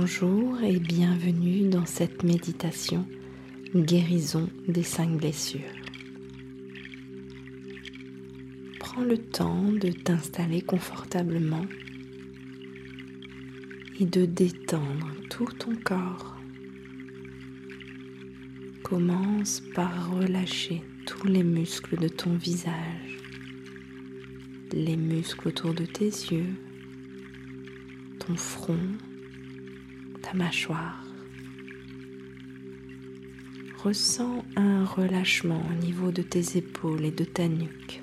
Bonjour et bienvenue dans cette méditation guérison des cinq blessures. Prends le temps de t'installer confortablement et de détendre tout ton corps. Commence par relâcher tous les muscles de ton visage, les muscles autour de tes yeux, ton front, ta mâchoire. Ressens un relâchement au niveau de tes épaules et de ta nuque.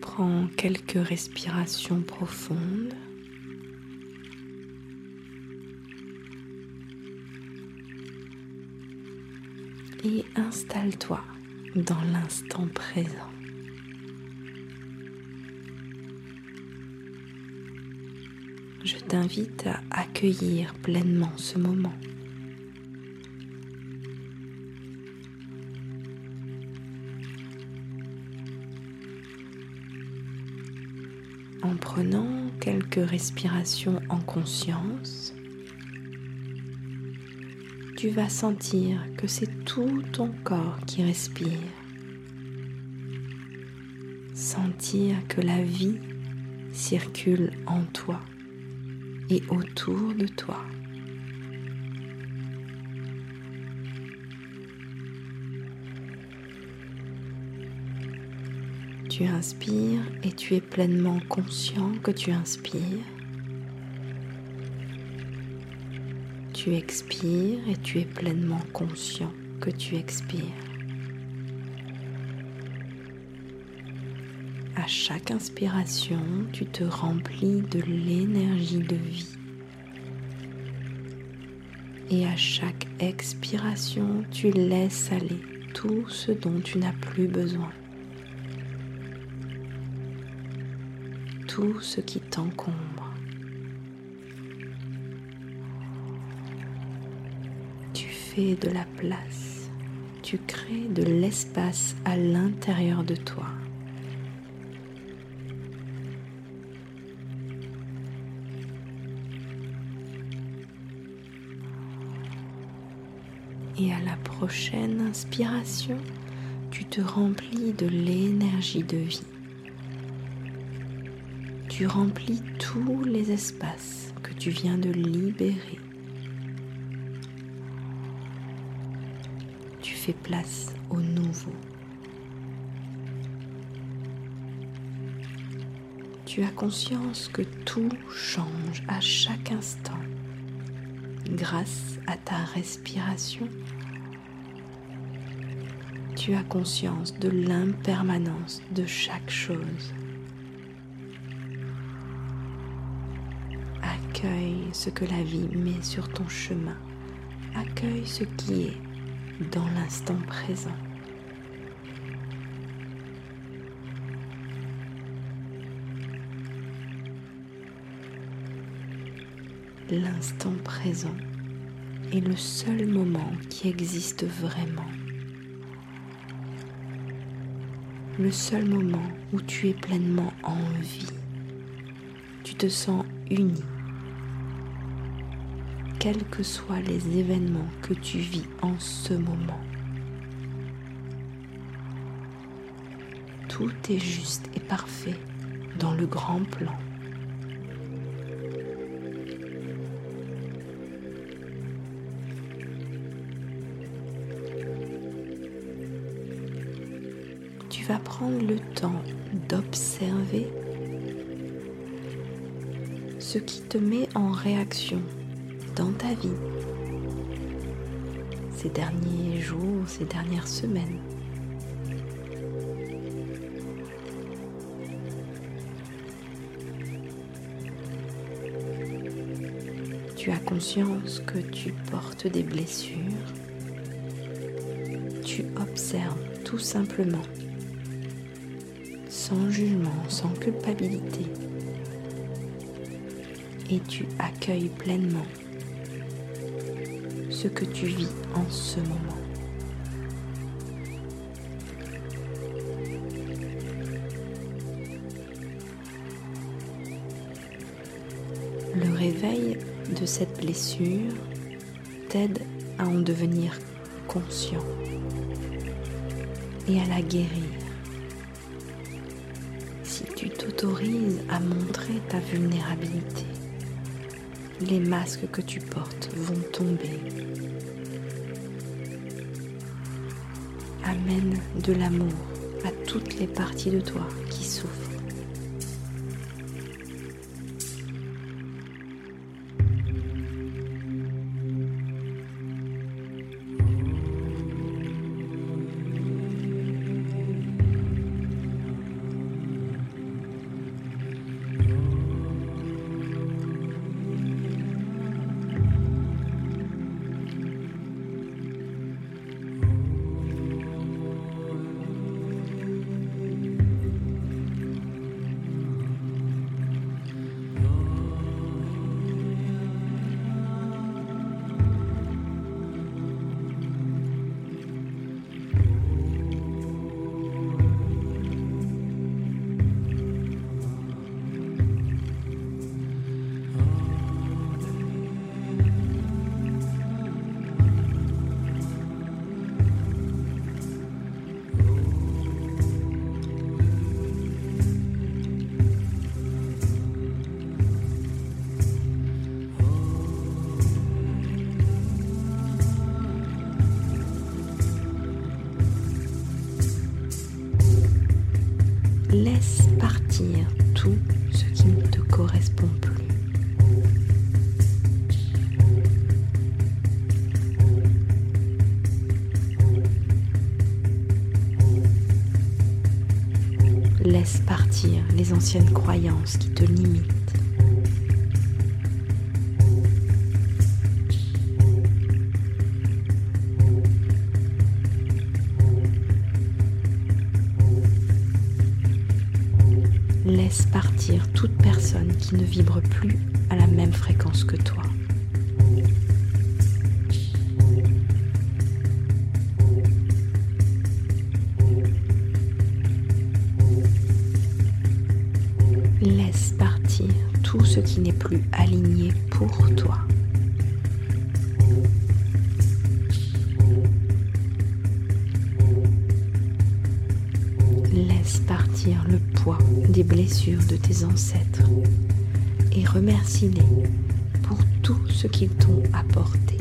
Prends quelques respirations profondes. Et installe-toi dans l'instant présent. T'invite à accueillir pleinement ce moment. En prenant quelques respirations en conscience, tu vas sentir que c'est tout ton corps qui respire. Sentir que la vie circule en toi et autour de toi. Tu inspires et tu es pleinement conscient que tu inspires. Tu expires et tu es pleinement conscient que tu expires. À chaque inspiration, tu te remplis de l'énergie de vie. Et à chaque expiration, tu laisses aller tout ce dont tu n'as plus besoin. Tout ce qui t'encombre. fais de la place, tu crées de l'espace à l'intérieur de toi. Prochaine inspiration, tu te remplis de l'énergie de vie. Tu remplis tous les espaces que tu viens de libérer. fais place au nouveau. Tu as conscience que tout change à chaque instant grâce à ta respiration. Tu as conscience de l'impermanence de chaque chose. Accueille ce que la vie met sur ton chemin. Accueille ce qui est dans l'instant présent. L'instant présent est le seul moment qui existe vraiment. Le seul moment où tu es pleinement en vie. Tu te sens uni quels que soient les événements que tu vis en ce moment. Tout est juste et parfait dans le grand plan. Prendre le temps d'observer ce qui te met en réaction dans ta vie ces derniers jours, ces dernières semaines. Tu as conscience que tu portes des blessures. Tu observes tout simplement, sans jugement, sans culpabilité. Et tu accueilles pleinement ce que tu vis en ce moment. Le réveil de cette blessure t'aide à en devenir conscient et à la guérir. T'autorises à montrer ta vulnérabilité, les masques que tu portes vont tomber. Amène de l'amour à toutes les parties de toi qui souffrent. Tout ce qui ne te correspond plus. Laisse partir les anciennes croyances qui te limitent. Ne vibre plus à la même fréquence que toi. Laisse partir tout ce qui n'est plus aligné pour toi. Laisse partir le poids des blessures de tes ancêtres et remercie-les pour tout ce qu'ils t'ont apporté.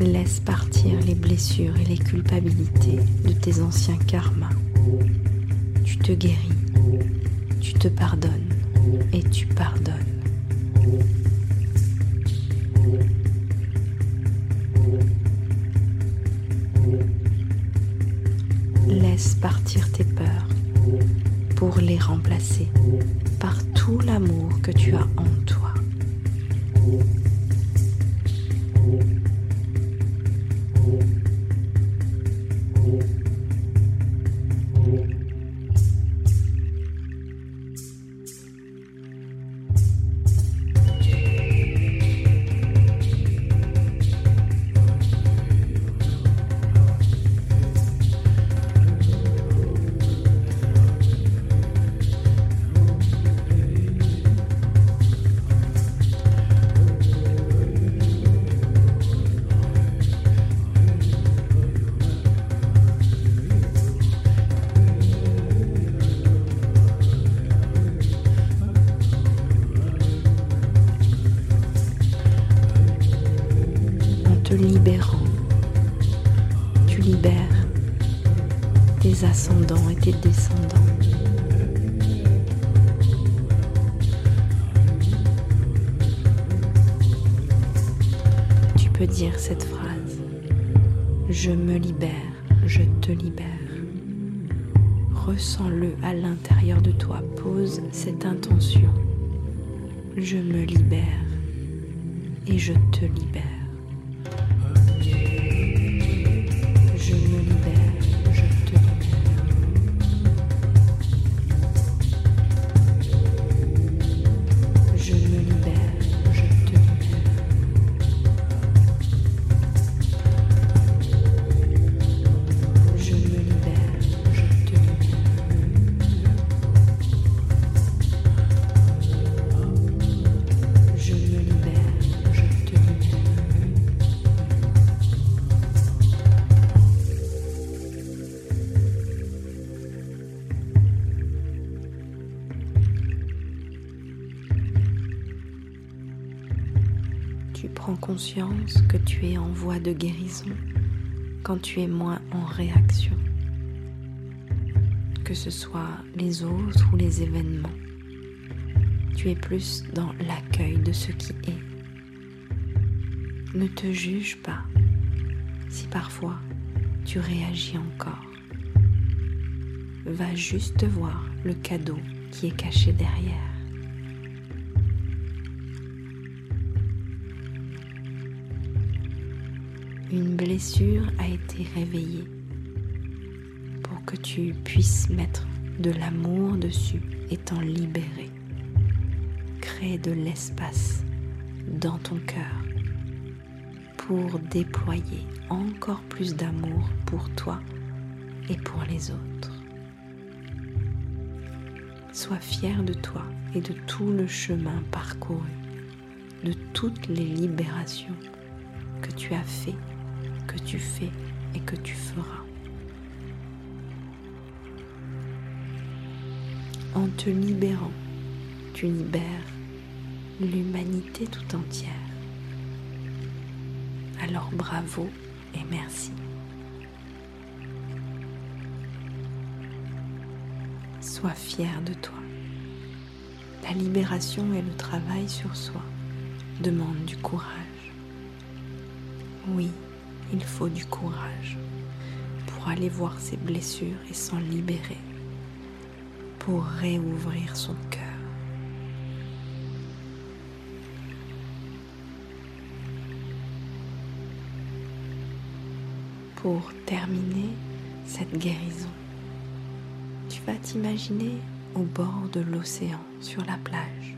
Laisse partir les blessures et les culpabilités de tes anciens karmas. Tu te guéris, tu te pardonnes et tu pardonnes. Les remplacer par tout l'amour que tu as en dire cette phrase. Je me libère, je te libère. Ressens-le à l'intérieur de toi. Pose cette intention. Je me libère et je te libère. Que tu es en voie de guérison quand tu es moins en réaction, que ce soit les autres ou les événements. Tu es plus dans l'accueil de ce qui est. Ne te juge pas si parfois tu réagis encore. Va juste voir le cadeau qui est caché derrière. Une blessure a été réveillée pour que tu puisses mettre de l'amour dessus et t'en libérer. Crée de l'espace dans ton cœur pour déployer encore plus d'amour pour toi et pour les autres. Sois fier de toi et de tout le chemin parcouru, de toutes les libérations que tu as fait, que tu fais et que tu feras. En te libérant, tu libères l'humanité tout entière. Alors bravo et merci. Sois fier de toi. La libération et le travail sur soi demandent du courage. Oui, il faut du courage pour aller voir ses blessures et s'en libérer, pour réouvrir son cœur. Pour terminer cette guérison, tu vas t'imaginer au bord de l'océan, sur la plage.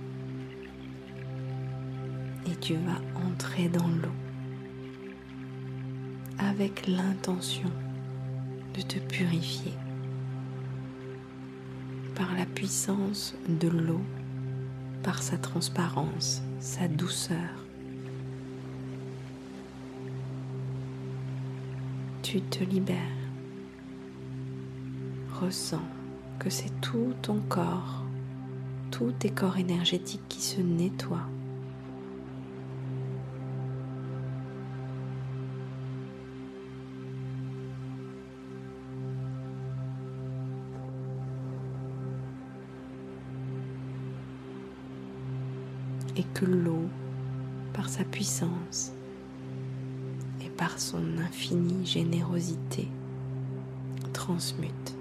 Et tu vas entrer dans l'eau avec l'intention de te purifier par la puissance de l'eau, par sa transparence, sa douceur. Tu te libères. Ressens que c'est tout ton corps, tous tes corps énergétiques qui se nettoient. Et que l'eau, par sa puissance et par son infinie générosité, transmute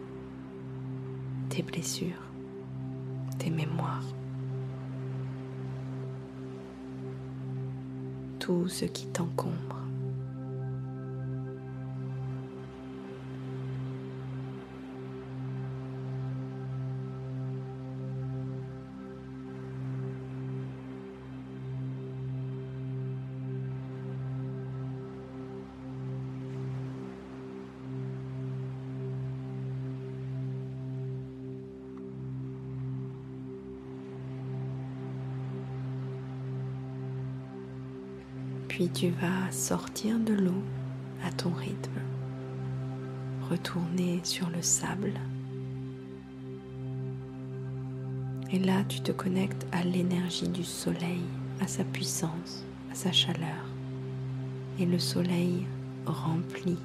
tes blessures, tes mémoires, tout ce qui t'encombre. Puis tu vas sortir de l'eau à ton rythme, retourner sur le sable. Et là, tu te connectes à l'énergie du soleil, à sa puissance, à sa chaleur. Et le soleil remplit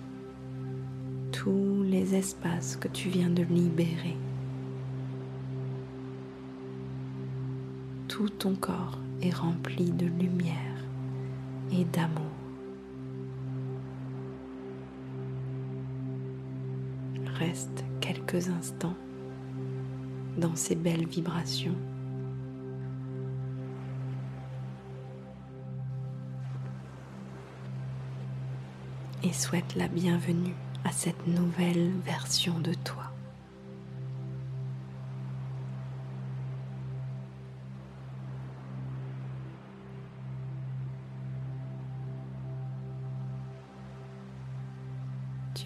tous les espaces que tu viens de libérer. Tout ton corps est rempli de lumière et d'amour. Reste quelques instants dans ces belles vibrations. Et souhaite la bienvenue à cette nouvelle version de toi.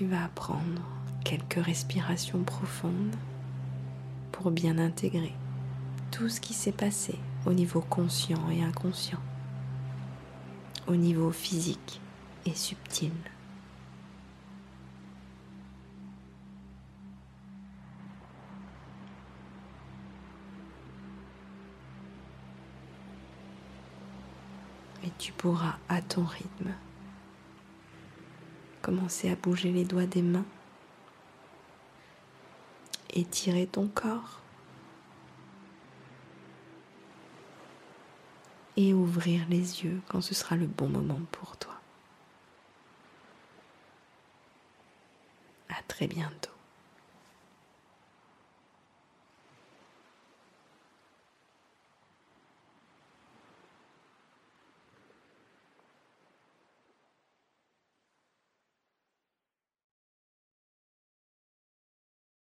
Tu vas prendre quelques respirations profondes pour bien intégrer tout ce qui s'est passé au niveau conscient et inconscient, au niveau physique et subtil. Et tu pourras à ton rythme commencer à bouger les doigts des mains, étirer ton corps et ouvrir les yeux quand ce sera le bon moment pour toi. À très bientôt.